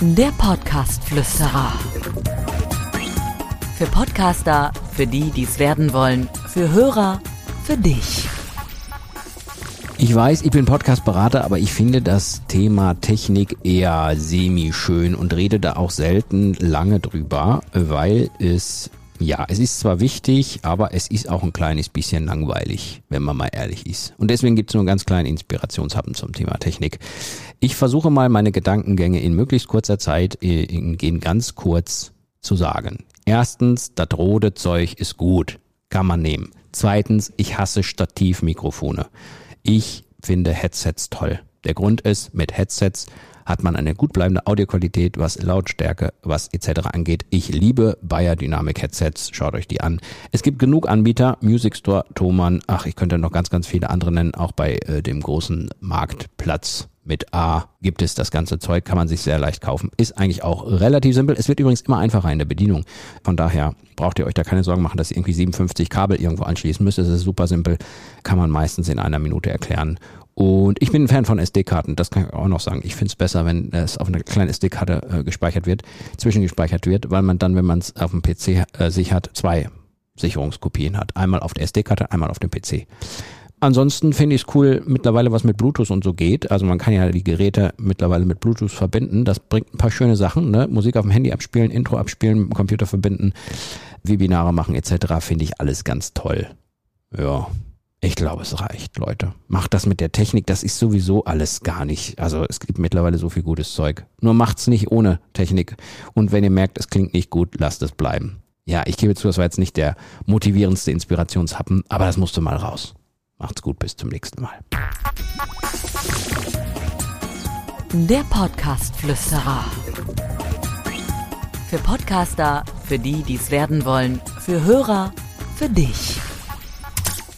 Der Podcast-Flüsterer. Für Podcaster, für die, die es werden wollen, für Hörer, für dich. Ich weiß, ich bin Podcast-Berater, aber ich finde das Thema Technik eher semi-schön und rede da auch selten lange drüber, weil es, ja, es ist zwar wichtig, aber es ist auch ein kleines bisschen langweilig, wenn man mal ehrlich ist. Und deswegen gibt es nur einen ganz kleinen Inspirationshappen zum Thema Technik. Ich versuche mal meine Gedankengänge in möglichst kurzer Zeit in, in ganz kurz zu sagen. Erstens, das rote Zeug ist gut, kann man nehmen. Zweitens, ich hasse Stativmikrofone. Ich finde Headsets toll. Der Grund ist, mit Headsets hat man eine gut bleibende Audioqualität, was Lautstärke, was etc. angeht. Ich liebe Bayer Dynamic Headsets. Schaut euch die an. Es gibt genug Anbieter. Music Store, Thomann. Ach, ich könnte noch ganz, ganz viele andere nennen. Auch bei äh, dem großen Marktplatz mit A gibt es das ganze Zeug, kann man sich sehr leicht kaufen. Ist eigentlich auch relativ simpel. Es wird übrigens immer einfacher in der Bedienung. Von daher braucht ihr euch da keine Sorgen machen, dass ihr irgendwie 57 Kabel irgendwo anschließen müsst. Es ist super simpel, kann man meistens in einer Minute erklären. Und ich bin ein Fan von SD-Karten, das kann ich auch noch sagen. Ich finde es besser, wenn es auf einer kleinen SD-Karte äh, gespeichert wird, zwischengespeichert wird, weil man dann, wenn man es auf dem PC äh, sich hat, zwei Sicherungskopien hat. Einmal auf der SD-Karte, einmal auf dem PC. Ansonsten finde ich es cool, mittlerweile was mit Bluetooth und so geht. Also man kann ja die Geräte mittlerweile mit Bluetooth verbinden. Das bringt ein paar schöne Sachen. Ne? Musik auf dem Handy abspielen, Intro abspielen, mit dem Computer verbinden, Webinare machen etc. Finde ich alles ganz toll. Ja, ich glaube, es reicht, Leute. Macht das mit der Technik, das ist sowieso alles gar nicht. Also es gibt mittlerweile so viel gutes Zeug. Nur macht's nicht ohne Technik. Und wenn ihr merkt, es klingt nicht gut, lasst es bleiben. Ja, ich gebe zu, das war jetzt nicht der motivierendste Inspirationshappen, aber das musste mal raus. Macht's gut, bis zum nächsten Mal. Der Podcast-Flüsterer. Für Podcaster, für die, die es werden wollen, für Hörer, für dich.